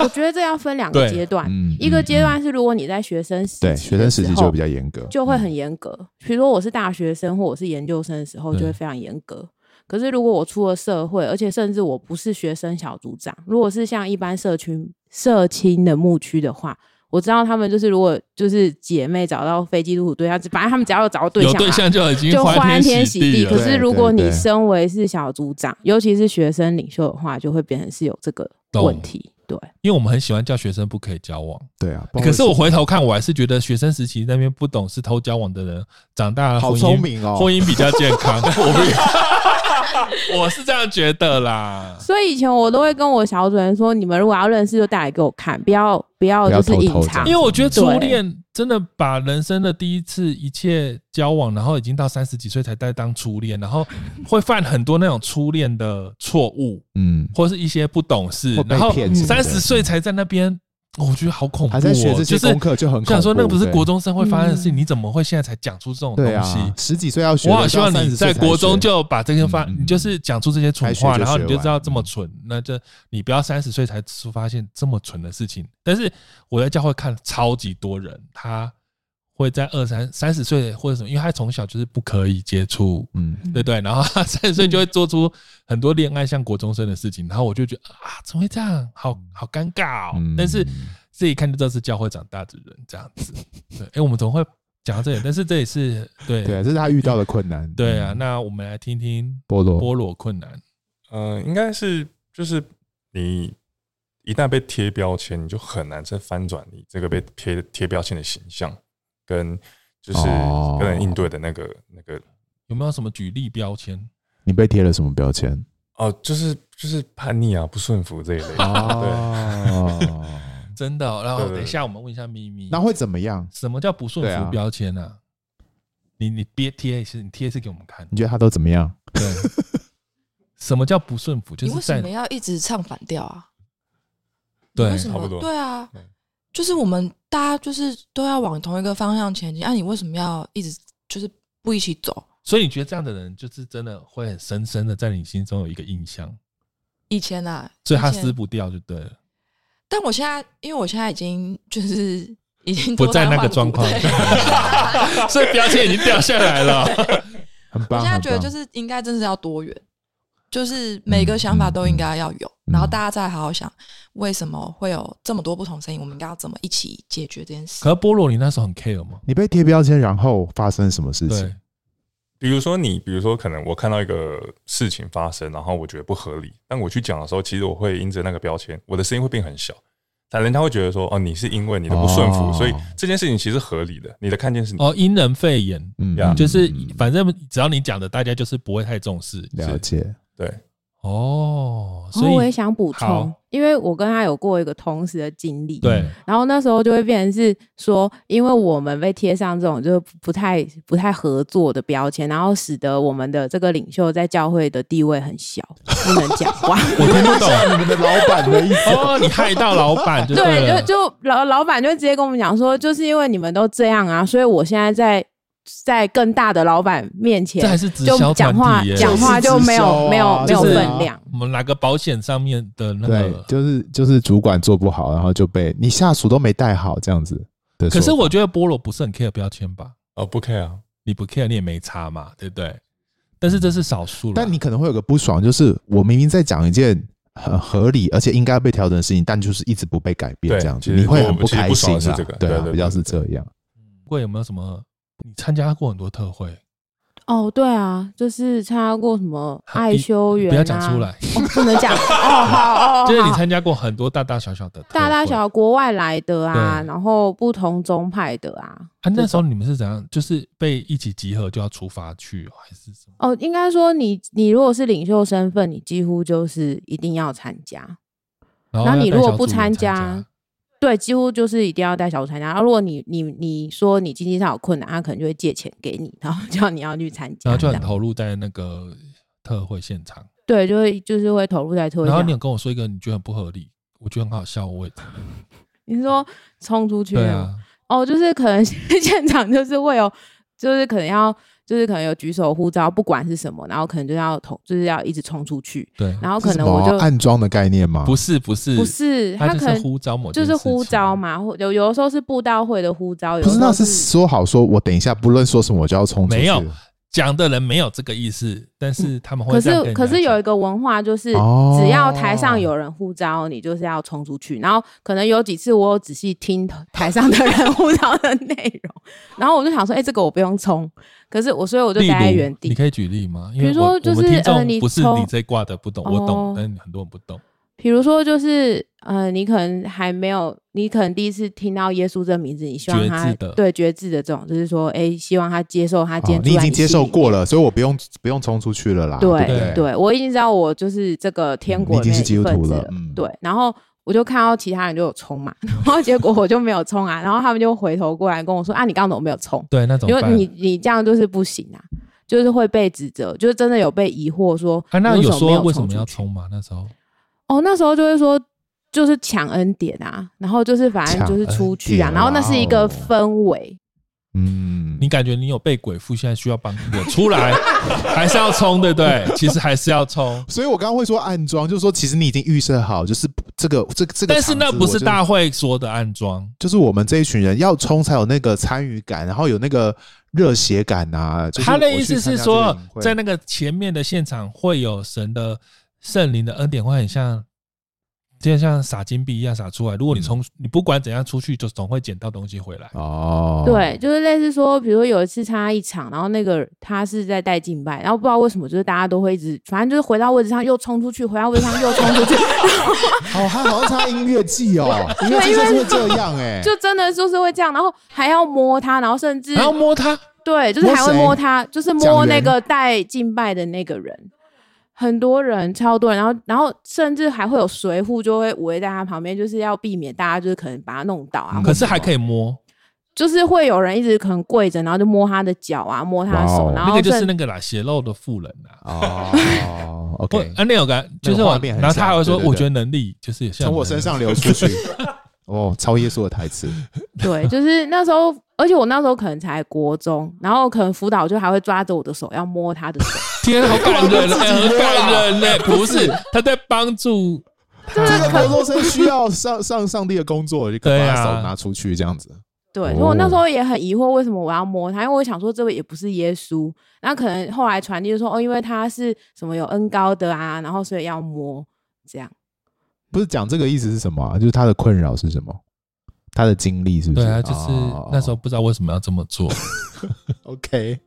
我觉得这要分两个阶段，一个阶段是如果你在学生时期，对学生时期就比较严格，就会很严格。比如说我是大学生或我是研究生的时候，就会非常严格。可是如果我出了社会，而且甚至我不是学生小组长，如果是像一般社区社青的牧区的话。我知道他们就是，如果就是姐妹找到非基督徒对象，反正他们只要有找到对象，有对象就已经就欢天喜地。可是如果你身为是小组长，尤其是学生领袖的话，就会变成是有这个问题。对，因为我们很喜欢叫学生不可以交往。对啊，可是我回头看，我还是觉得学生时期那边不懂事偷交往的人，长大了好聪明哦，婚姻比较健康。我 是这样觉得啦，所以以前我都会跟我小主人说：你们如果要认识，就带来给我看，不要不要就是隐藏。因为我觉得初恋真的把人生的第一次一切交往，然后已经到三十几岁才带当初恋，然后会犯很多那种初恋的错误，嗯，或是一些不懂事，然后三十岁才在那边。我觉得好恐怖，还在学这些功课就很恐怖。想说那个不是国中生会发生的事情，你怎么会现在才讲出这种东西？十几岁要学，我好希望你在国中就把这些发，你就是讲出这些蠢话，然后你就知道这么蠢。那就你不要三十岁才出发现这么蠢的事情。但是我在教会看超级多人，他会在二三三十岁或者什么，因为他从小就是不可以接触，嗯，对对。然后他三十岁就会做出很多恋爱像国中生的事情，然后我就觉得啊，怎么会这样？好好尴尬哦。但是这一看就知道是教会长大的人这样子。对，哎，我们怎么会讲到这里？但是这也是对对，这是他遇到的困难。对啊，那我们来听听菠萝菠萝困难。呃，应该是就是你一旦被贴标签，你就很难再翻转你这个被贴贴标签的形象。跟就是跟人应对的那个、哦、那个有没有什么举例标签？你被贴了什么标签？哦，就是就是叛逆啊，不顺服这一类。哦，对，真的、哦。然后等一下，我们问一下咪咪，那会怎么样？什么叫不顺服标签呢、啊？啊、你你别贴一次，你贴一次给我们看。你觉得他都怎么样？对，什么叫不顺服？就是你为什么要一直唱反调啊？对，差不多。对啊。就是我们大家就是都要往同一个方向前进，啊，你为什么要一直就是不一起走？所以你觉得这样的人就是真的会很深深的在你心中有一个印象？以前啊，所以他撕不掉就对了。但我现在，因为我现在已经就是已经不在那个状况，所以标签已经掉下来了。很棒。我现在觉得就是应该真的要多元。就是每个想法都应该要有，然后大家再好好想，为什么会有这么多不同声音？我们应该要怎么一起解决这件事？可是菠萝，你那时候很 care 吗？你被贴标签，然后发生什么事情？对，比如说你，比如说可能我看到一个事情发生，然后我觉得不合理，但我去讲的时候，其实我会因着那个标签，我的声音会变很小，但人家会觉得说，哦，你是因为你的不顺服，所以这件事情其实合理的。你的看见是哦，因人废言，嗯，就是反正只要你讲的，大家就是不会太重视。了解，对。哦，所以我也想补充，因为我跟他有过一个同时的经历，对，然后那时候就会变成是说，因为我们被贴上这种就是不太不太合作的标签，然后使得我们的这个领袖在教会的地位很小，不能讲话。我听不懂。你们的老板的意思。哦，你害到老板，对，就就老老板就直接跟我们讲说，就是因为你们都这样啊，所以我现在在在更大的老板面前，这还是直销讲话讲话就没有没有没有分量。我们哪个保险上面的那个，就是就是主管做不好，然后就被你下属都没带好这样子。可是我觉得菠萝不是很 care 标签吧？哦，不 care 啊，你不 care 你也没差嘛，对不对？但是这是少数。但你可能会有个不爽，就是我明明在讲一件很合理而且应该被调整的事情，但就是一直不被改变这样子，你会很不开心啊。对啊，比较是这样。会有没有什么？你参加过很多特会。哦，对啊，就是参加过什么爱修园、啊，不要讲出来，哦、不能讲哦。好哦，就是你参加过很多大大小小的，大大小小国外来的啊，然后不同宗派的啊。啊，那时候你们是怎样？就是被一起集合就要出发去，还是什么？哦，应该说你你如果是领袖身份，你几乎就是一定要参加。然后你如果不参加。对，几乎就是一定要带小组参加。然后如果你你你说你经济上有困难，他可能就会借钱给你，然后 叫你要去参加，然后就很投入在那个特会现场。对，就会就是会投入在特会。然后你有跟我说一个你觉得很不合理，我觉得很好笑，我也。你说冲出去？对啊。哦，就是可能 现场就是会有，就是可能要。就是可能有举手呼召，不管是什么，然后可能就要投，就是要一直冲出去。对，然后可能我就暗装的概念吗？不是，不是，不是，他可能呼召某就是呼召嘛，或有有的时候是布道会的呼召。不是，那是说好说，我等一下不论说什么，我就要冲出去。没有。讲的人没有这个意思，但是他们会。可是可是有一个文化，就是只要台上有人呼召，你就是要冲出去。然后可能有几次我有仔细听台上的人呼召的内容，然后我就想说，哎，这个我不用冲。可是我所以我就待在原地。你可以举例吗？比如说就是呃，你不是你这挂的不懂，我懂，但很多人不懂。比如说，就是呃，你可能还没有，你可能第一次听到耶稣这个名字，你希望他对决志的这种，就是说，哎、欸，希望他接受他今天。你已经接受过了，所以我不用不用冲出去了啦。对对，对，我已经知道我就是这个天国的一份子了。嗯、已经是基督徒了。嗯、对，然后我就看到其他人就有冲嘛，然后结果我就没有冲啊，然后他们就回头过来跟我说：“啊，你刚刚怎么没有冲？”对，那种，因为你你这样就是不行啊，就是会被指责，就是真的有被疑惑说，啊，那有说为什么要冲吗？那时候。哦，那时候就会说，就是抢恩典啊，然后就是反正就是出去啊，然后那是一个氛围。嗯，你感觉你有被鬼附，现在需要帮助的出来，还是要冲，对不对？其实还是要冲。所以我刚刚会说暗装，就是说其实你已经预设好，就是这个这个这个。但是那不是大会说的暗装，就是我们这一群人要冲才有那个参与感，然后有那个热血感啊。他的意思是说，在那个前面的现场会有神的。圣灵的恩典会很像，就像撒金币一样撒出来。如果你从你不管怎样出去，就总会捡到东西回来。哦，对，就是类似说，比如说有一次参加一场，然后那个他是在带敬拜，然后不知道为什么，就是大家都会一直，反正就是回到位置上又冲出去，回到位置上又冲出去。哦，他好像插音乐季哦，音乐季就是会这样哎，就真的就是会这样，然后还要摸他，然后甚至还要摸他，对，就是还会摸他，就是摸那个带敬拜的那个人。很多人，超多人，然后，然后甚至还会有随护就会围在他旁边，就是要避免大家就是可能把他弄倒啊。可是还可以摸，就是会有人一直可能跪着，然后就摸他的脚啊，摸他的手，然后那个就是那个啦，血肉的妇人啊。哦，OK，啊，那有个就是我，然后他还会说，我觉得能力就是从我身上流出去。哦，超耶稣的台词。对，就是那时候，而且我那时候可能才国中，然后可能辅导就还会抓着我的手要摸他的手。天，好感人，很感人呢。不是，他在帮助这个工作生需要上上上帝的工作，就把他手拿出去这样子。对，所以我那时候也很疑惑，为什么我要摸他？因为我想说，这位也不是耶稣。然后可能后来传递就说，哦，因为他是什么有恩高的啊，然后所以要摸这样。不是讲这个意思是什么啊？就是他的困扰是什么？他的经历是不是？对啊，就是那时候不知道为什么要这么做。OK。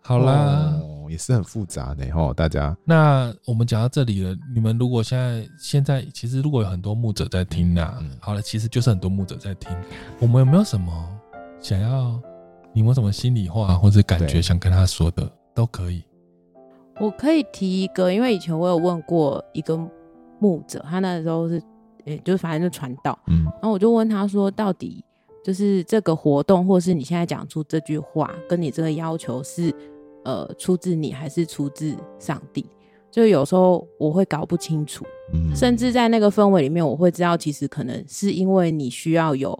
好啦，哦，也是很复杂的哈，大家。那我们讲到这里了，你们如果现在现在其实如果有很多牧者在听啊，嗯、好了，其实就是很多牧者在听，我们有没有什么想要，你们有什么心里话或者感觉想跟他说的，都可以。我可以提一个，因为以前我有问过一个牧者，他那时候是，诶、欸，就是反正就传道，嗯，然后我就问他说，到底就是这个活动，或是你现在讲出这句话，跟你这个要求是。呃，出自你还是出自上帝？就有时候我会搞不清楚，嗯，甚至在那个氛围里面，我会知道其实可能是因为你需要有，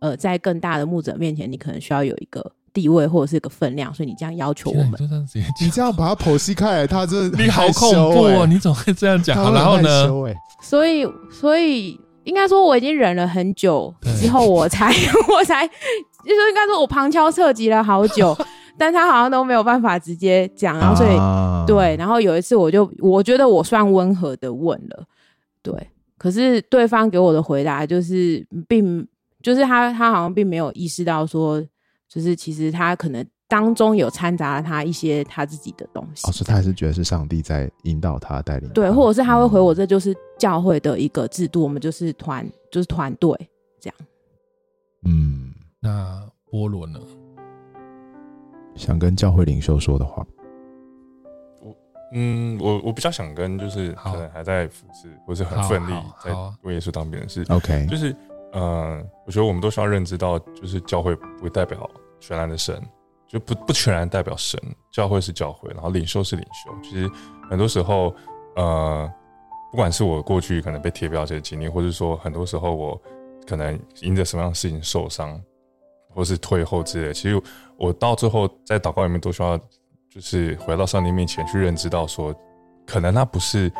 呃，在更大的牧者面前，你可能需要有一个地位或者是一个分量，所以你这样要求我们。你这样子，你这样把它剖析开来，他真的你好恐怖哦！你怎么会这样讲？然后呢？所以，所以应该说我已经忍了很久之后，我才 我才就是应该说我旁敲侧击了好久。但他好像都没有办法直接讲，然后所以、啊、对，然后有一次我就我觉得我算温和的问了，对，可是对方给我的回答就是并就是他他好像并没有意识到说，就是其实他可能当中有掺杂了他一些他自己的东西，哦，所以他还是觉得是上帝在引导他带领他，对，或者是他会回我，这就是教会的一个制度，我们就是团就是团队这样，嗯，那波罗呢？想跟教会领袖说的话，我嗯，我我比较想跟就是可能还在服侍或是很奋力在为耶稣当兵的是 OK，就是呃，我觉得我们都需要认知到，就是教会不代表全然的神，就不不全然代表神，教会是教会，然后领袖是领袖。其实很多时候，呃，不管是我过去可能被贴标签的经历，或者说很多时候我可能因着什么样的事情受伤。或是退后之类，其实我到最后在祷告里面都需要，就是回到上帝面前去认知到说，可能那不是，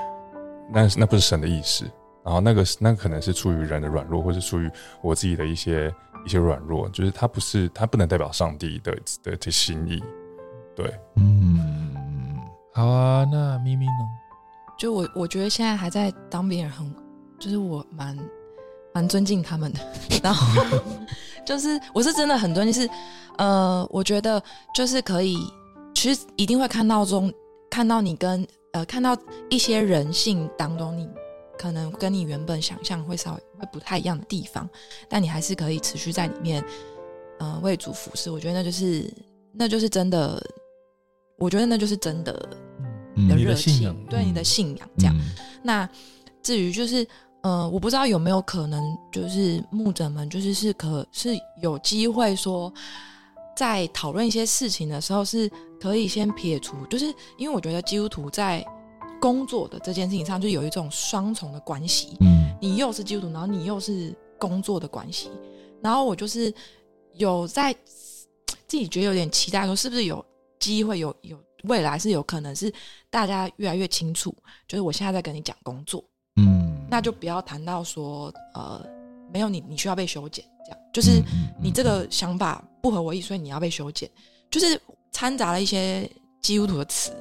那那不是神的意思，然后那个那可能是出于人的软弱，或是出于我自己的一些一些软弱，就是它不是它不能代表上帝的的的心意，对，嗯，好啊，那咪咪呢？就我我觉得现在还在当兵人很，就是我蛮蛮尊敬他们的，然后。就是我是真的很尊敬是呃，我觉得就是可以，其实一定会看到中看到你跟呃看到一些人性当中，你可能跟你原本想象会稍微会不太一样的地方，但你还是可以持续在里面呃为主服侍。我觉得那就是那就是真的，我觉得那就是真的的热情，嗯、对你的信仰这样。嗯、那至于就是。呃，我不知道有没有可能，就是牧者们，就是是可是有机会说，在讨论一些事情的时候，是可以先撇除，就是因为我觉得基督徒在工作的这件事情上，就有一种双重的关系。嗯，你又是基督徒，然后你又是工作的关系，然后我就是有在自己觉得有点期待，说是不是有机会有有未来是有可能是大家越来越清楚，就是我现在在跟你讲工作。嗯，那就不要谈到说，呃，没有你，你需要被修剪，这样。就是你这个想法不合我意，所以你要被修剪，就是掺杂了一些基督徒的词，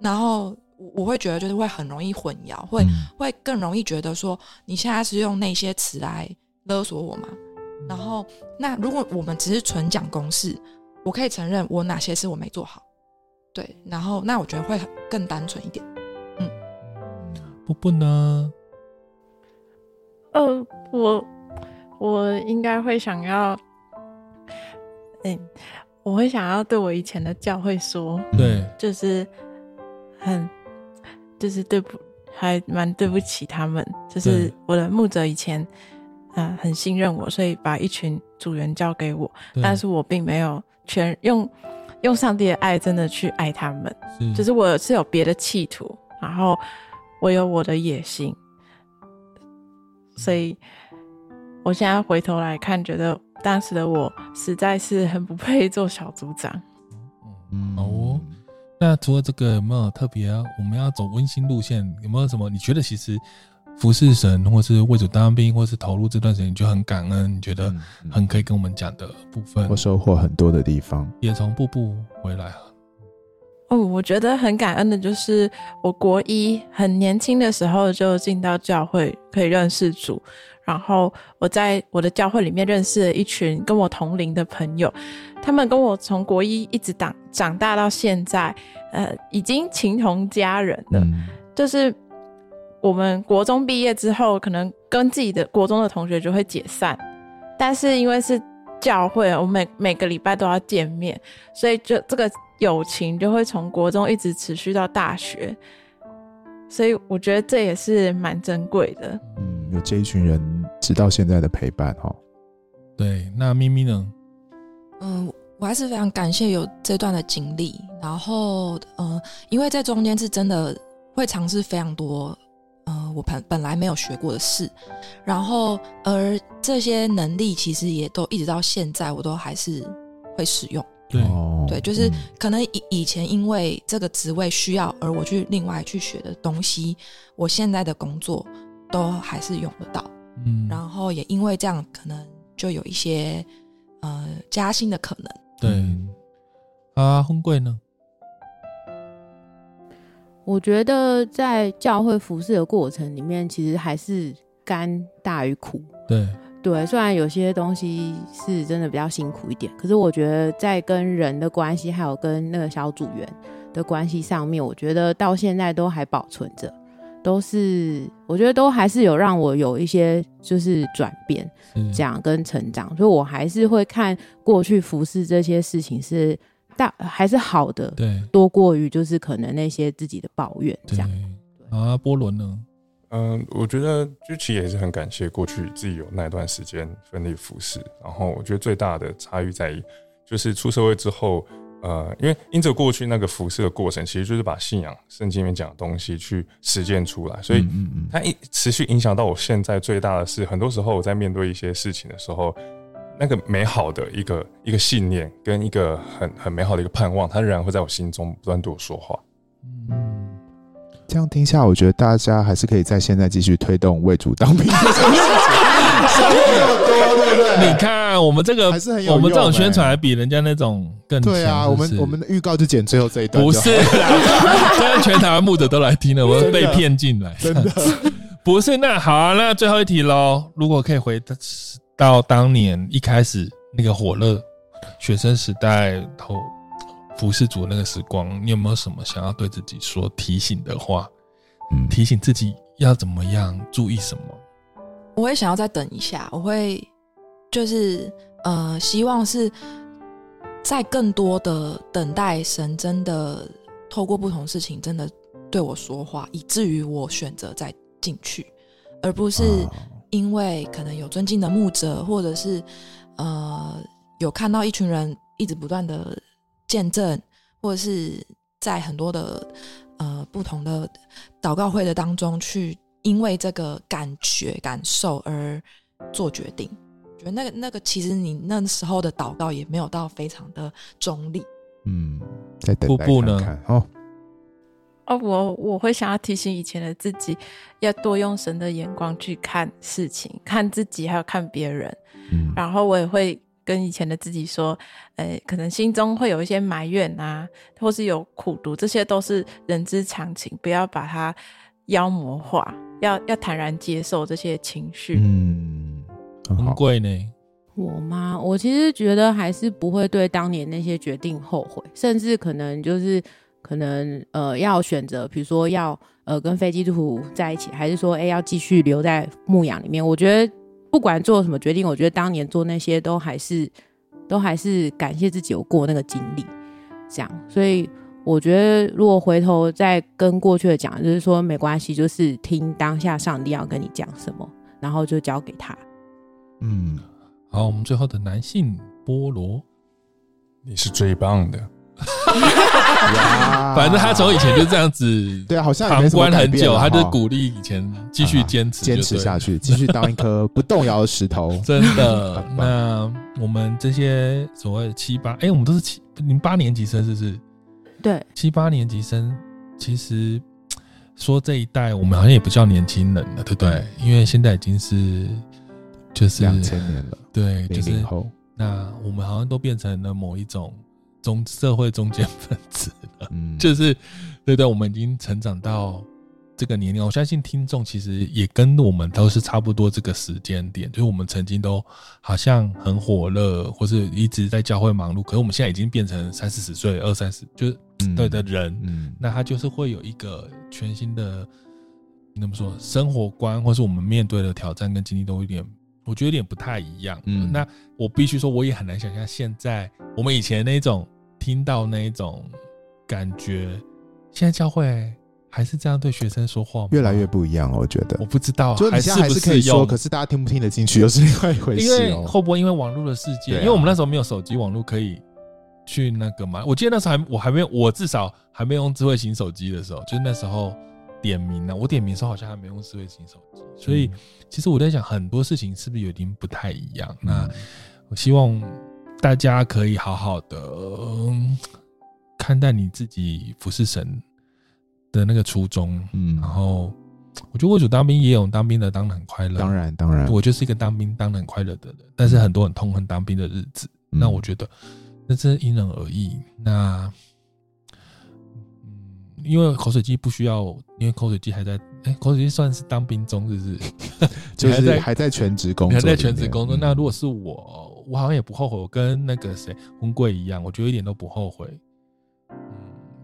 然后我我会觉得就是会很容易混淆，会会更容易觉得说你现在是用那些词来勒索我嘛，然后那如果我们只是纯讲公式，我可以承认我哪些事我没做好，对，然后那我觉得会更单纯一点。嗯。不不呢？呃，我我应该会想要，嗯，我会想要对我以前的教会说，对，就是很，就是对不，还蛮对不起他们，就是我的牧者以前，嗯、呃，很信任我，所以把一群组员交给我，但是我并没有全用用上帝的爱真的去爱他们，是就是我是有别的企图，然后。我有我的野心，所以我现在回头来看，觉得当时的我实在是很不配做小组长。嗯哦，那除了这个，有没有特别啊？我们要走温馨路线，有没有什么？你觉得其实服侍神，或是为主当兵，或是投入这段时间，你就很感恩，你觉得很可以跟我们讲的部分，或收获很多的地方，也从步步回来。哦，我觉得很感恩的就是，我国一很年轻的时候就进到教会，可以认识主。然后我在我的教会里面认识了一群跟我同龄的朋友，他们跟我从国一一直长长大到现在，呃，已经情同家人了。嗯、就是我们国中毕业之后，可能跟自己的国中的同学就会解散，但是因为是教会，我每每个礼拜都要见面，所以就这个。友情就会从国中一直持续到大学，所以我觉得这也是蛮珍贵的。嗯，有这一群人直到现在的陪伴哈。对，那咪咪呢？嗯，我还是非常感谢有这段的经历。然后，呃，因为在中间是真的会尝试非常多，呃，我本本来没有学过的事。然后，而这些能力其实也都一直到现在，我都还是会使用。对对，就是可能以以前因为这个职位需要，而我去另外去学的东西，我现在的工作都还是用得到。嗯，然后也因为这样，可能就有一些呃加薪的可能。对，啊，婚贵呢？我觉得在教会服侍的过程里面，其实还是甘大于苦。对对，虽然有些东西是真的比较辛苦一点，可是我觉得在跟人的关系，还有跟那个小组员的关系上面，我觉得到现在都还保存着，都是我觉得都还是有让我有一些就是转变，这样跟成长，所以我还是会看过去服侍这些事情是。大还是好的，对，多过于就是可能那些自己的抱怨这样。啊，波伦呢？嗯，我觉得就其实也是很感谢过去自己有那段时间奋力服侍。然后我觉得最大的差异在于，就是出社会之后，呃，因为因着过去那个服侍的过程，其实就是把信仰圣经里面讲的东西去实践出来，所以它一持续影响到我现在最大的是，很多时候我在面对一些事情的时候。那个美好的一个一个信念，跟一个很很美好的一个盼望，它仍然会在我心中不断对我说话。嗯，这样听下来，我觉得大家还是可以在现在继续推动为主当兵？你看我们这个还是很有用，我们这种宣传还比人家那种更对啊。我们我们的预告就剪最后这一段，不是啦，这样全台湾牧者都来听了，我们被骗进来，真的 不是。那好啊，那最后一题喽，如果可以回的。到当年一开始那个火热学生时代头服侍主那个时光，你有没有什么想要对自己说提醒的话？嗯，提醒自己要怎么样注意什么？我会想要再等一下，我会就是呃，希望是在更多的等待神真的透过不同事情真的对我说话，以至于我选择再进去，而不是。因为可能有尊敬的牧者，或者是呃有看到一群人一直不断的见证，或者是在很多的呃不同的祷告会的当中去，因为这个感觉感受而做决定。觉得那个那个其实你那时候的祷告也没有到非常的中立。嗯，再等待看看呢？哦。哦，我我会想要提醒以前的自己，要多用神的眼光去看事情，看自己，还有看别人。嗯，然后我也会跟以前的自己说，呃，可能心中会有一些埋怨啊，或是有苦读，这些都是人之常情，不要把它妖魔化，要要坦然接受这些情绪。嗯，很贵呢。我吗？我其实觉得还是不会对当年那些决定后悔，甚至可能就是。可能呃要选择，比如说要呃跟非基督徒在一起，还是说哎、要继续留在牧羊里面？我觉得不管做什么决定，我觉得当年做那些都还是都还是感谢自己有过那个经历，这样。所以我觉得如果回头再跟过去的讲，就是说没关系，就是听当下上帝要跟你讲什么，然后就交给他。嗯，好，我们最后的男性菠萝，你是最棒的。反正他从以前就这样子，对啊，好像旁观很久，他就鼓励以前继续坚持，坚持下去，继续当一颗不动摇的石头。真的。那我们这些所谓的七八，哎，我们都是七零八年级生，是不是？对，七八年级生，其实 说这一代，我们好像也不叫年轻人了，对不对？因为现在已经是就是两千年了，对，就是那我们好像都变成了某一种。中社会中间分子了，嗯，就是对对，我们已经成长到这个年龄，我相信听众其实也跟我们都是差不多这个时间点，就是我们曾经都好像很火热，或是一直在教会忙碌，可是我们现在已经变成三四十岁、二三十，就是对的人，嗯，那他就是会有一个全新的，那么说生活观，或是我们面对的挑战跟经历都有点，我觉得有点不太一样，嗯，那我必须说，我也很难想象现在我们以前那种。听到那一种感觉，现在教会还是这样对学生说话吗？越来越不一样了，我觉得。我不知道，就你现在还是可以说，可是大家听不听得进去又是另外一回事。因为会不会因为网络的世界？因为我们那时候没有手机网络可以去那个嘛。我记得那时候还我还没有，我至少还没用智慧型手机的时候，就是那时候点名呢。我点名的时候好像还没用智慧型手机，所以其实我在想很多事情是不是有点不太一样？那我希望。大家可以好好的看待你自己服侍神的那个初衷，嗯，然后我觉得为主当兵也有当兵的当的很快乐，当然当然，我就是一个当兵当的很快乐的人，但是很多人痛恨当兵的日子，嗯、那我觉得那真因人而异。那嗯，因为口水鸡不需要，因为口水鸡还在，哎、欸，口水鸡算是当兵中，是不是？就是还在全职工作，还在全职工作。那如果是我。我好像也不后悔，我跟那个谁婚贵一样，我觉得一点都不后悔。嗯，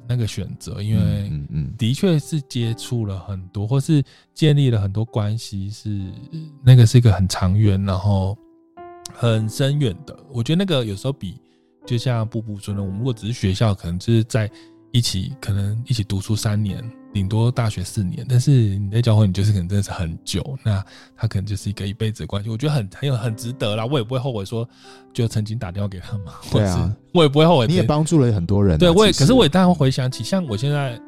那个选择，因为嗯嗯，的确是接触了很多，或是建立了很多关系，是那个是一个很长远，然后很深远的。我觉得那个有时候比就像步步说的，我们如果只是学校，可能就是在一起，可能一起读书三年。顶多大学四年，但是你在教会，你就是可能真的是很久，那他可能就是一个一辈子的关系。我觉得很很有很值得啦，我也不会后悔说就曾经打电话给他嘛。对啊，我也不会后悔。你也帮助了很多人啊。对，我也，可是我也当然会回想起，像我现在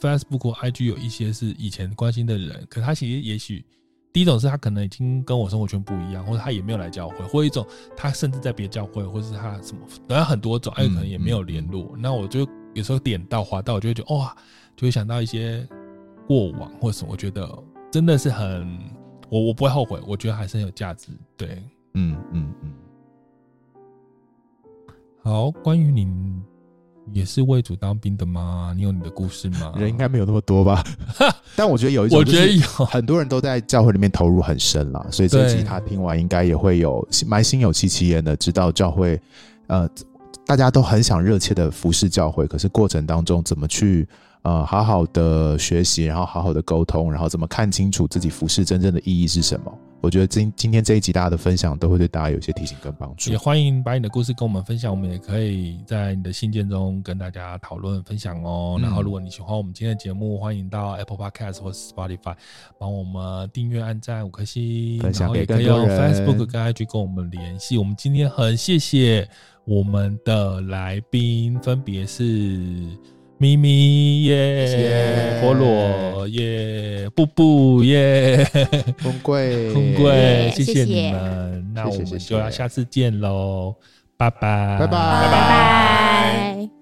Facebook、IG 有一些是以前关心的人，可他其实也许第一种是他可能已经跟我生活圈不一样，或者他也没有来教会，或者一种他甚至在别教会，或者是他什么，等下很多种，还有可能也没有联络。那我就有时候点到滑到，我就会觉得哇。就会想到一些过往或什么，我觉得真的是很，我我不会后悔，我觉得还是很有价值。对，嗯嗯嗯。好，关于你也是为主当兵的吗？你有你的故事吗？人应该没有那么多吧？但我觉得有一种，我觉得有很多人都在教会里面投入很深了，所以这集他听完应该也会有蛮心有戚戚焉的，知道教会呃大家都很想热切的服侍教会，可是过程当中怎么去？呃，好好的学习，然后好好的沟通，然后怎么看清楚自己服饰真正的意义是什么？我觉得今今天这一集大家的分享都会对大家有些提醒跟帮助。也欢迎把你的故事跟我们分享，我们也可以在你的信件中跟大家讨论分享哦。嗯、然后，如果你喜欢我们今天的节目，欢迎到 Apple Podcast 或是 Spotify 帮我们订阅、按赞五颗星，分享给以用 Facebook 跟 IG 跟我们联系。我们今天很谢谢我们的来宾，分别是。咪咪耶，菠萝耶，布布耶，红贵红贵，谢谢你们，那我们就要下次见喽，拜拜，拜拜，拜拜。